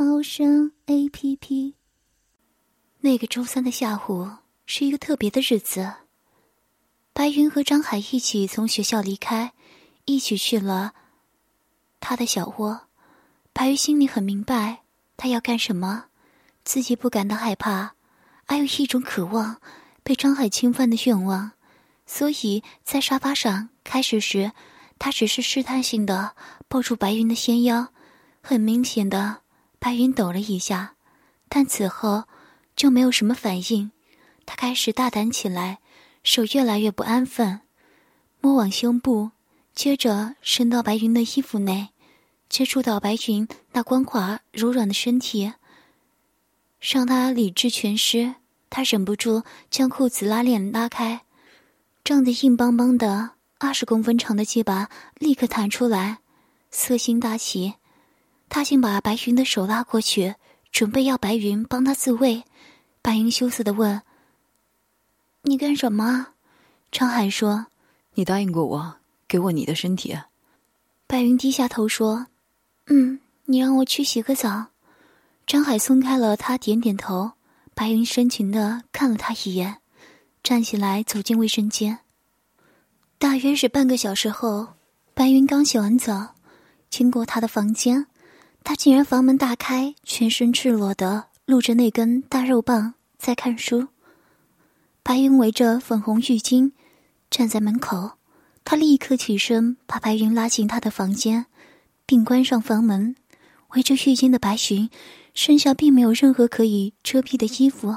猫声 A P P。那个周三的下午是一个特别的日子。白云和张海一起从学校离开，一起去了他的小窝。白云心里很明白，他要干什么，自己不感到害怕，而有一种渴望被张海侵犯的愿望，所以在沙发上开始时。他只是试探性的抱住白云的纤腰，很明显的，白云抖了一下，但此后就没有什么反应。他开始大胆起来，手越来越不安分，摸往胸部，接着伸到白云的衣服内，接触到白云那光滑柔软的身体，让他理智全失。他忍不住将裤子拉链拉开，胀得硬邦邦的。二十公分长的鸡巴立刻弹出来，色心大起，他竟把白云的手拉过去，准备要白云帮他自慰。白云羞涩的问：“你干什么？”张海说：“你答应过我，给我你的身体。”白云低下头说：“嗯，你让我去洗个澡。”张海松开了他，点点头。白云深情的看了他一眼，站起来走进卫生间。大约是半个小时后，白云刚洗完澡，经过他的房间，他竟然房门大开，全身赤裸的露着那根大肉棒在看书。白云围着粉红浴巾站在门口，他立刻起身把白云拉进他的房间，并关上房门。围着浴巾的白云身上并没有任何可以遮蔽的衣服，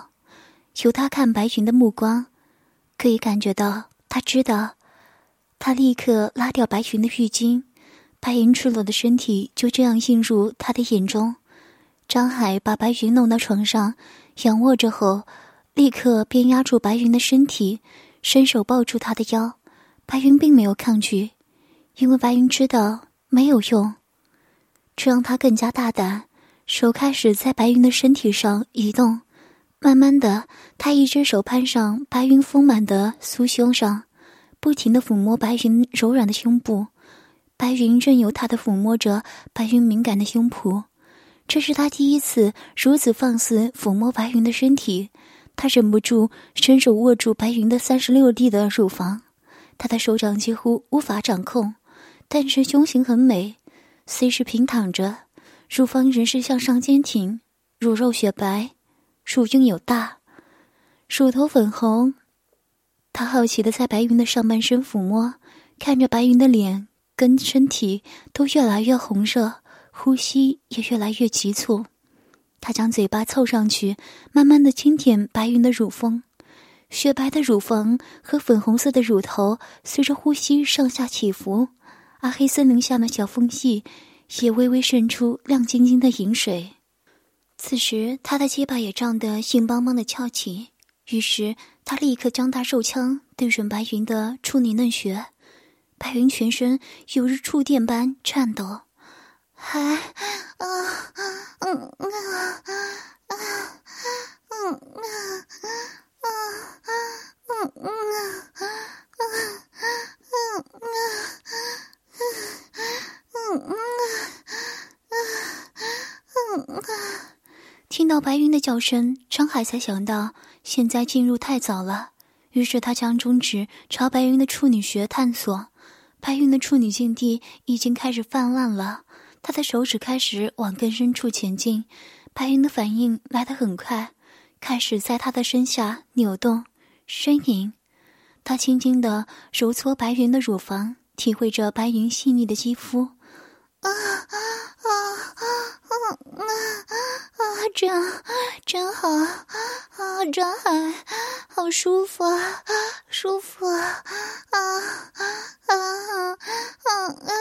由他看白云的目光，可以感觉到他知道。他立刻拉掉白云的浴巾，白云赤裸的身体就这样映入他的眼中。张海把白云弄到床上，仰卧着后，立刻便压住白云的身体，伸手抱住她的腰。白云并没有抗拒，因为白云知道没有用，这让他更加大胆，手开始在白云的身体上移动。慢慢的，他一只手攀上白云丰满的酥胸上。不停的抚摸白云柔软的胸部，白云任由他的抚摸着白云敏感的胸脯。这是他第一次如此放肆抚摸白云的身体，他忍不住伸手握住白云的三十六 D 的乳房，他的手掌几乎无法掌控，但是胸型很美，虽是平躺着，乳房仍是向上坚挺，乳肉雪白，乳晕有大，乳头粉红。他好奇的在白云的上半身抚摸，看着白云的脸跟身体都越来越红热，呼吸也越来越急促。他将嘴巴凑上去，慢慢的轻舔白云的乳峰，雪白的乳房和粉红色的乳头随着呼吸上下起伏，而黑森林下的小缝隙也微微渗出亮晶晶的银水。此时，他的鸡巴也胀得硬邦邦的翘起。于是他立刻将大手枪对准白云的处女嫩穴，白云全身犹如触电般颤抖，还啊嗯嗯嗯啊嗯啊嗯啊嗯嗯啊嗯嗯啊嗯啊听到白云的叫声，张海才想到。现在进入太早了，于是他将中指朝白云的处女穴探索。白云的处女境地已经开始泛滥了，他的手指开始往更深处前进。白云的反应来得很快，开始在他的身下扭动、呻吟。他轻轻地揉搓白云的乳房，体会着白云细腻的肌肤。啊啊啊啊啊啊！真真好啊，张海，好舒服啊，舒服啊啊啊啊啊！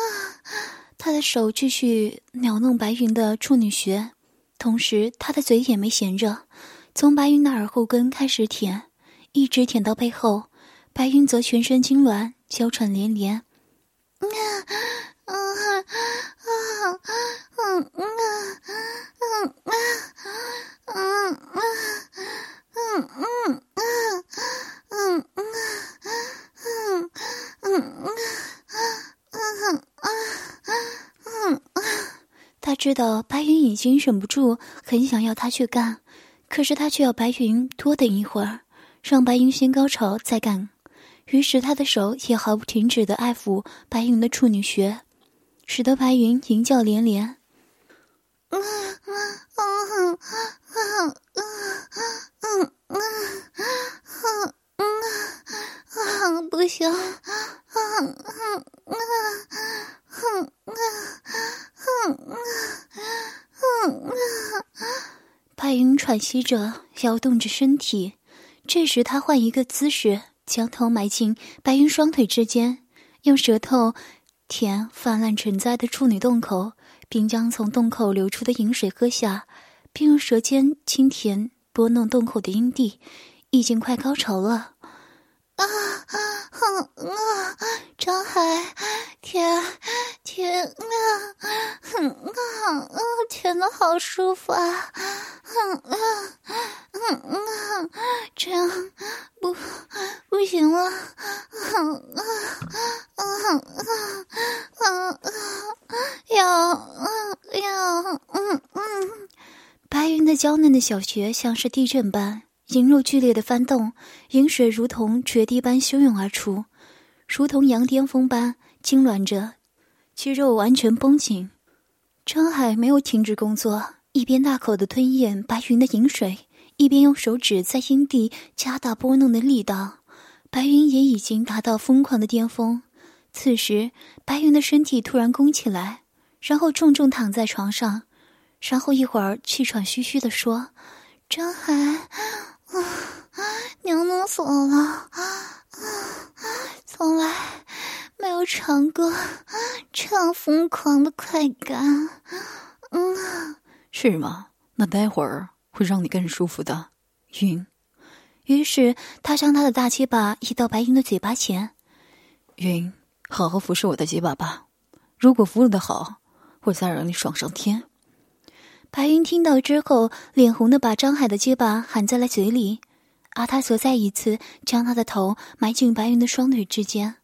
他的手继续扭弄白云的处女穴，同时他的嘴也没闲着，从白云的耳后根开始舔，一直舔到背后。白云则全身痉挛，娇喘连连。他知道白云已经忍不住，很想要他去干，可是他却要白云多等一会儿，让白云先高潮再干。于是他的手也毫不停止的爱抚白云的处女穴，使得白云吟叫连连。不行！白云喘息着，摇动着身体。这时，他换一个姿势。将头埋进白云双腿之间，用舌头舔泛滥成灾的处女洞口，并将从洞口流出的饮水喝下，并用舌尖轻舔拨弄洞口的阴蒂，已经快高潮了。啊啊啊！张海，舔舔啊，啊啊！舔的好舒服啊！啊啊啊！这样不不行了！啊啊啊啊啊啊！要要嗯嗯！白云的娇嫩的小穴像是地震般。阴肉剧烈的翻动，饮水如同决堤般汹涌而出，如同羊癫疯般痉挛着，肌肉完全绷紧。张海没有停止工作，一边大口的吞咽白云的饮水，一边用手指在阴蒂加大拨弄的力道。白云也已经达到疯狂的巅峰。此时，白云的身体突然弓起来，然后重重躺在床上，然后一会儿气喘吁吁的说：“张海。”啊，娘弄死我了！啊，从来没有尝过这样疯狂的快感。嗯，是吗？那待会儿会让你更舒服的，云。于是他将他的大鸡巴移到白云的嘴巴前。云，好好服侍我的鸡巴吧。如果服务的好，我再让你爽上天。白云听到之后，脸红的把张海的结巴含在了嘴里，而他则再一次将他的头埋进白云的双腿之间，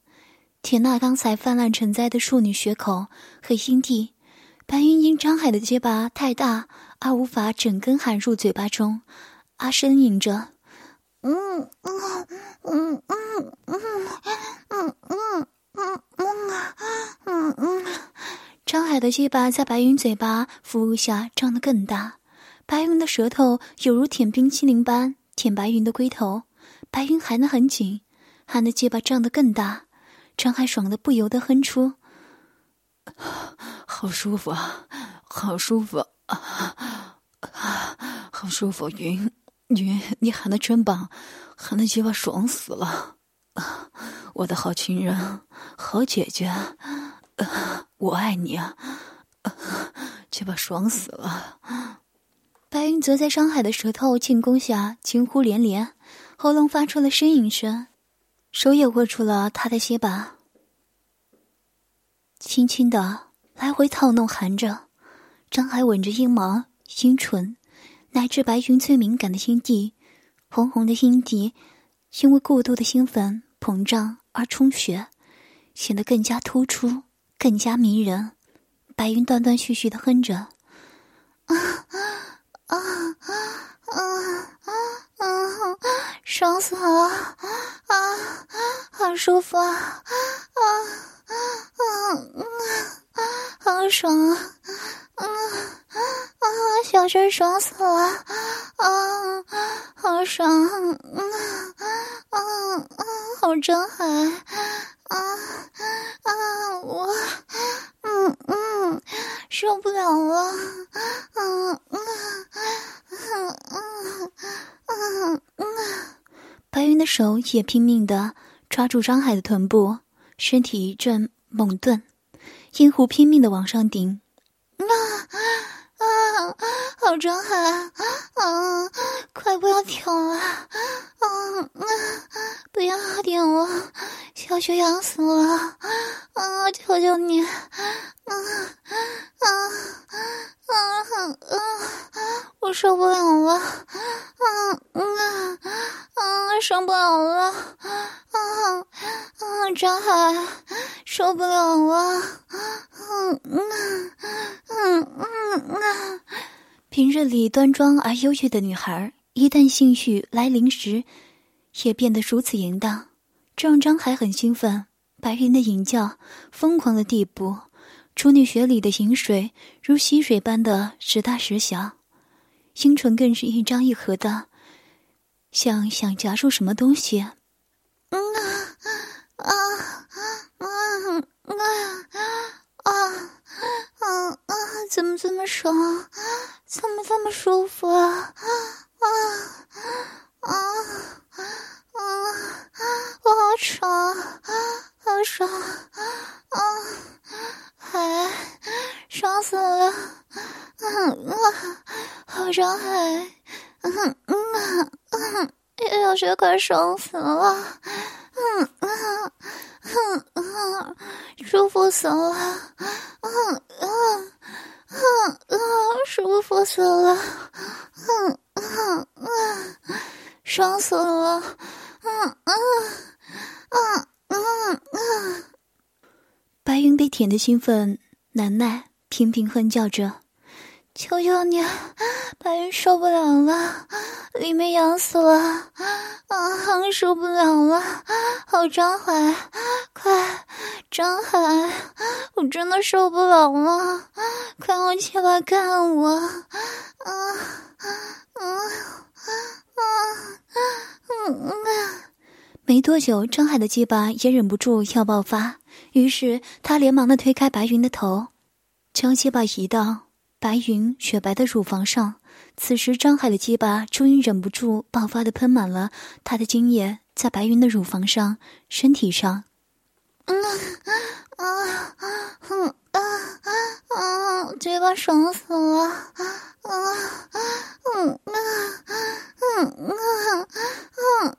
舔那刚才泛滥成灾的处女血口和阴蒂。白云因张海的结巴太大而无法整根含入嘴巴中，而呻吟着：“嗯嗯嗯嗯嗯嗯嗯嗯嗯嗯嗯。”张海的鸡巴在白云嘴巴服务下张得更大，白云的舌头犹如舔冰淇淋般舔白云的龟头，白云含得很紧，含的鸡巴张得更大，张海爽得不由得哼出：“好舒服啊，好舒服啊，好舒服！云云，你含的真棒，含的鸡巴爽死了，我的好情人，好姐姐。”我爱你啊！鸡巴爽死了！白云则在张海的舌头进攻下惊呼连连，喉咙发出了呻吟声，手也握住了他的鸡巴，轻轻的来回套弄含着。张海吻着阴毛、阴唇，乃至白云最敏感的阴蒂，红红的阴蒂因为过度的兴奋膨胀而充血，显得更加突出。更加迷人，白云断断续续的哼着，啊啊啊啊啊啊！爽死了，啊，好舒服啊，啊啊啊啊，好爽啊，啊啊，小声爽死了，啊，好爽，啊啊啊，好真海，啊啊，我，嗯嗯，受不了了，嗯嗯嗯嗯嗯嗯，白云的手也拼命的抓住张海的臀部，身体一阵猛顿，阴湖拼命的往上顶，啊啊，好好张海，嗯，快不要停了，啊啊，不要点我，小雪痒死了，啊，求求你，嗯嗯嗯嗯，我受不了了，嗯啊啊，受不了了，啊啊，张海，受不了了，嗯嗯嗯嗯啊。平日里端庄而忧郁的女孩，一旦性欲来临时，也变得如此淫荡，这让张海很兴奋。白云的淫叫疯狂的地步，处女穴里的淫水如溪水般的时大时小，阴唇更是一张一合的，像想夹住什么东西。嗯啊啊啊啊啊啊！啊啊！怎么这么爽？怎么这么舒服啊？啊啊啊啊！我好爽啊，好爽啊！海，爽死了！嗯啊，好爽海！嗯嗯嗯，小雪快爽死了！嗯嗯嗯嗯，舒服死了！嗯嗯嗯嗯，舒服死了！嗯嗯嗯，爽死了！嗯嗯嗯嗯嗯，白云被舔的兴奋难耐，频频哼叫着。求求你，白云受不了了，里面痒死了，啊，受不了了，好张海，快张海，我真的受不了了，快用鸡巴干我，啊啊啊啊啊！没多久，张海的鸡巴也忍不住要爆发，于是他连忙的推开白云的头，将鸡巴移到。白云雪白的乳房上，此时张海的鸡巴终于忍不住爆发的喷满了他的精液，在白云的乳房上、身体上。嗯啊啊嗯啊啊！啊！嘴巴爽死了！啊啊嗯啊嗯啊嗯啊嗯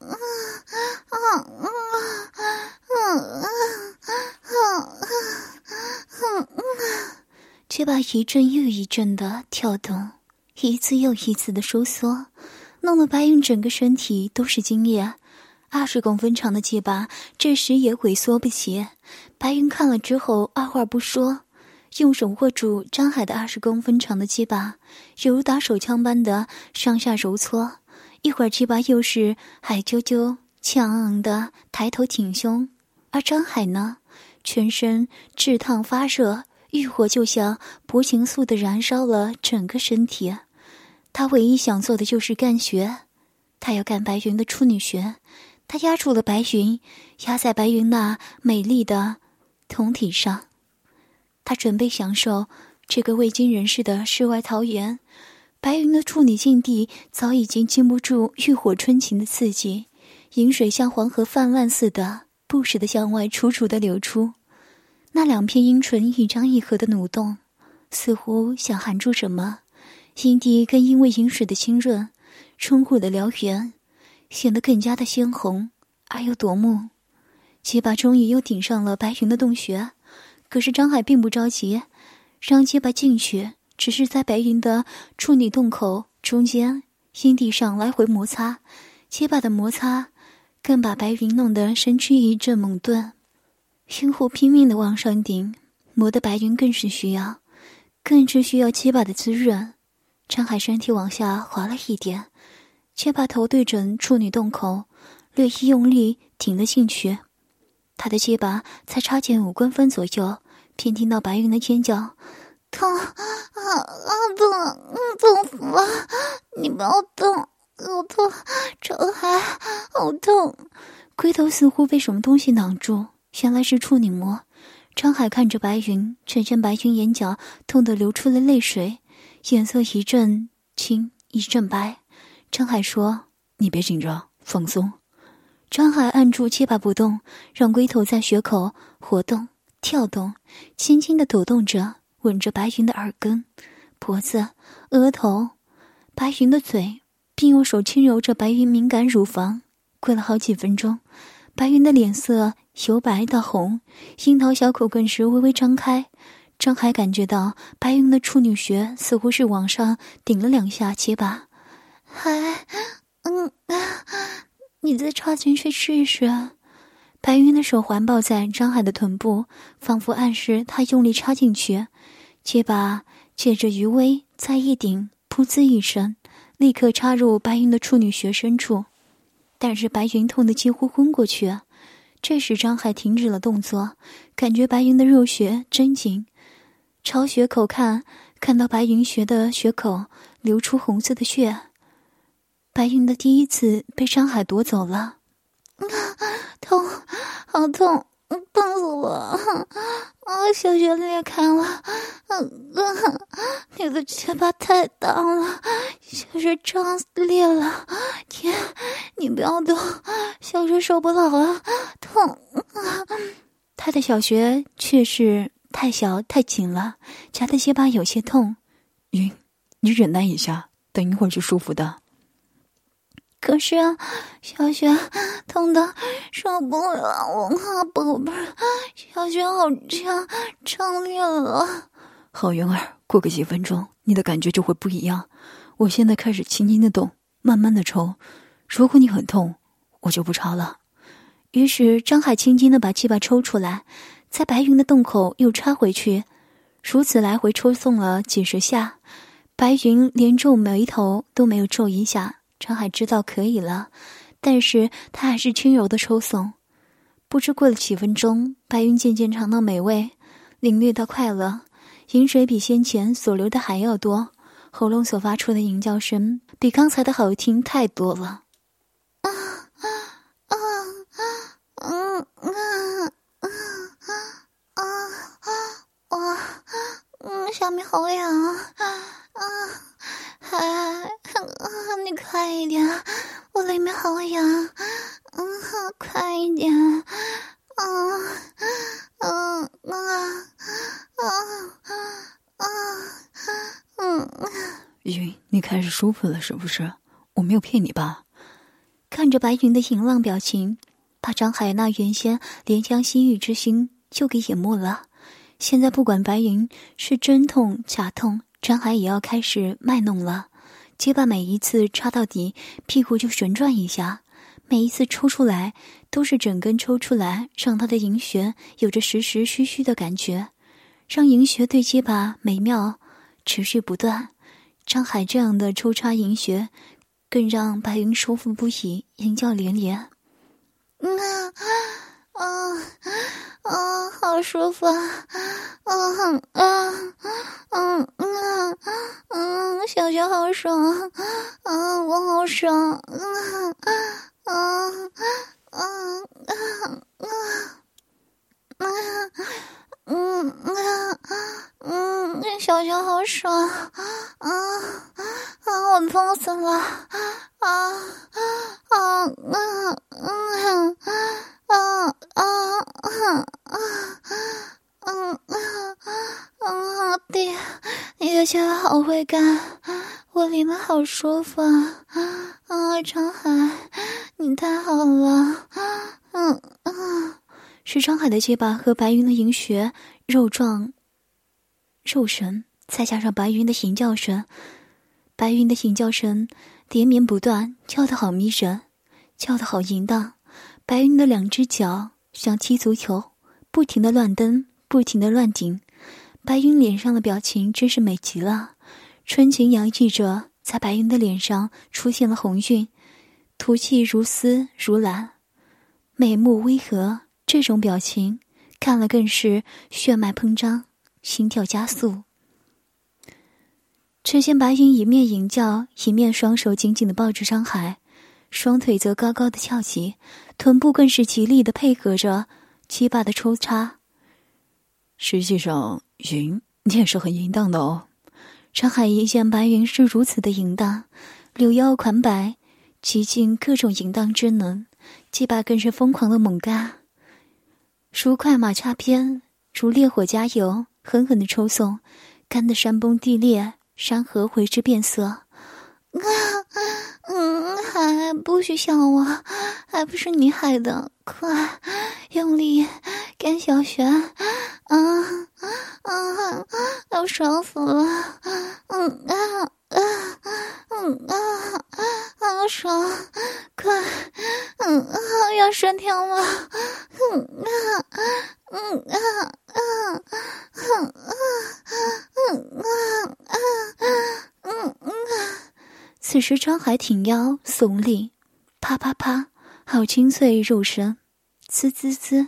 啊嗯啊嗯啊嗯啊！嘴巴一阵又一阵的跳动，一次又一次的收缩，弄得白云整个身体都是精液。二十公分长的鸡巴这时也萎缩不起。白云看了之后，二话不说，用手握住张海的二十公分长的鸡巴，犹如打手枪般的上下揉搓。一会儿，鸡巴又是海啾啾、气昂昂的抬头挺胸，而张海呢，全身炙烫发热。欲火就像薄情素的燃烧了整个身体，他唯一想做的就是干穴，他要干白云的处女穴。他压住了白云，压在白云那美丽的胴体上。他准备享受这个未经人事的世外桃源。白云的处女境地早已经经不住欲火春情的刺激，饮水像黄河泛滥似的，不时的向外楚楚的流出。那两片阴唇一张一合的蠕动，似乎想含住什么。阴蒂更因为饮水的浸润，充户的燎原，显得更加的鲜红而又夺目。结巴终于又顶上了白云的洞穴，可是张海并不着急，让结巴进去，只是在白云的处女洞口中间阴蒂上来回摩擦。结巴的摩擦，更把白云弄得身躯一阵猛顿。星湖拼命的往上顶，磨得白云更是需要，更是需要结巴的滋润。张海身体往下滑了一点，却把头对准处女洞口，略一用力挺了进去。他的鸡巴才插进五公分左右，便听到白云的尖叫：“痛啊啊痛，嗯痛死了！你不要动，好痛！张海，好痛！”龟头似乎被什么东西挡住。原来是处女膜。张海看着白云，只见白云眼角痛得流出了泪水，脸色一阵青一阵白。张海说：“你别紧张，放松。”张海按住鸡巴不动，让龟头在穴口活动、跳动，轻轻的抖动着，吻着白云的耳根、脖子、额头，白云的嘴，并用手轻揉着白云敏感乳房。过了好几分钟，白云的脸色由白到红，樱桃小口更是微微张开。张海感觉到白云的处女穴似乎是往上顶了两下，结巴：“还，嗯啊，你再插进去试试。”白云的手环抱在张海的臀部，仿佛暗示他用力插进去。结巴借着余威再一顶，噗呲一声，立刻插入白云的处女穴深处。但是白云痛得几乎昏过去。这时张海停止了动作，感觉白云的肉穴真紧。朝血口看，看到白云穴的血口流出红色的血。白云的第一次被张海夺走了，痛，好痛，痛死我！啊，小穴裂开了，嗯嗯，你的结巴太大了，小穴张裂了。天，你不要动，小穴受不了了，痛！他的小穴却是。太小太紧了，夹的结巴有些痛。云，你忍耐一下，等一会儿就舒服的。可是啊，小雪痛的受不了啊，宝贝儿，小雪好胀，胀裂了。好云儿，过个几分钟，你的感觉就会不一样。我现在开始轻轻的动，慢慢的抽。如果你很痛，我就不插了。于是张海轻轻的把气把抽出来。在白云的洞口又插回去，如此来回抽送了几十下，白云连皱眉头都没有皱一下。张海知道可以了，但是他还是轻柔的抽送。不知过了几分钟，白云渐渐尝到美味，领略到快乐，饮水比先前所流的还要多，喉咙所发出的吟叫声比刚才的好听太多了。啊啊啊啊嗯啊！啊啊啊！嗯，下面好痒啊！啊，还啊，你快一点，我里面好痒！嗯，快一点！啊嗯啊啊啊啊！嗯，云，你开始舒服了是不是？我没有骗你吧？看着白云的淫浪表情，把张海那原先怜香惜玉之心。就给淹没了。现在不管白云是真痛假痛，张海也要开始卖弄了。结巴每一次插到底，屁股就旋转一下；每一次抽出来，都是整根抽出来，让他的银穴有着实实虚虚的感觉，让银穴对结巴美妙，持续不断。张海这样的抽插银穴，更让白云舒服不已，淫叫连连。嗯啊嗯嗯，好舒服啊！嗯哼，嗯嗯嗯嗯，小熊好爽啊！我好爽啊啊啊啊啊啊！嗯嗯嗯，小熊好爽啊啊啊！我疯了啊啊！你的脚好会干，我里面好舒服啊！啊，张海，你太好了！嗯啊，是张海的结巴和白云的银穴肉壮肉神，再加上白云的吟叫声，白云的吟叫声连绵不断，叫得好迷人，叫得好淫荡。白云的两只脚像踢足球，不停的乱蹬，不停的乱顶。白云脸上的表情真是美极了，春情洋溢着，在白云的脸上出现了红晕，吐气如丝如兰，美目微合。这种表情看了更是血脉膨胀，心跳加速。只见白云一面吟叫，一面双手紧紧的抱着张海。双腿则高高的翘起，臀部更是极力的配合着鸡巴的抽插。实际上，云你也是很淫荡的哦。张海一见白云是如此的淫荡，柳腰款摆，极尽各种淫荡之能，鸡巴更是疯狂的猛干，如快马加鞭，如烈火加油，狠狠的抽送，干得山崩地裂，山河为之变色。啊嗯，还不许笑我，还不是你害的！快，用力，干小穴！啊啊啊，要爽死了！嗯啊啊，嗯啊啊，爽！快，嗯啊，要升天了！嗯啊，嗯啊啊，嗯啊，嗯啊啊，嗯啊。此时，张海挺腰耸立，啪啪啪，好清脆肉声，滋滋滋，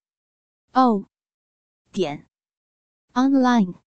o 点 online。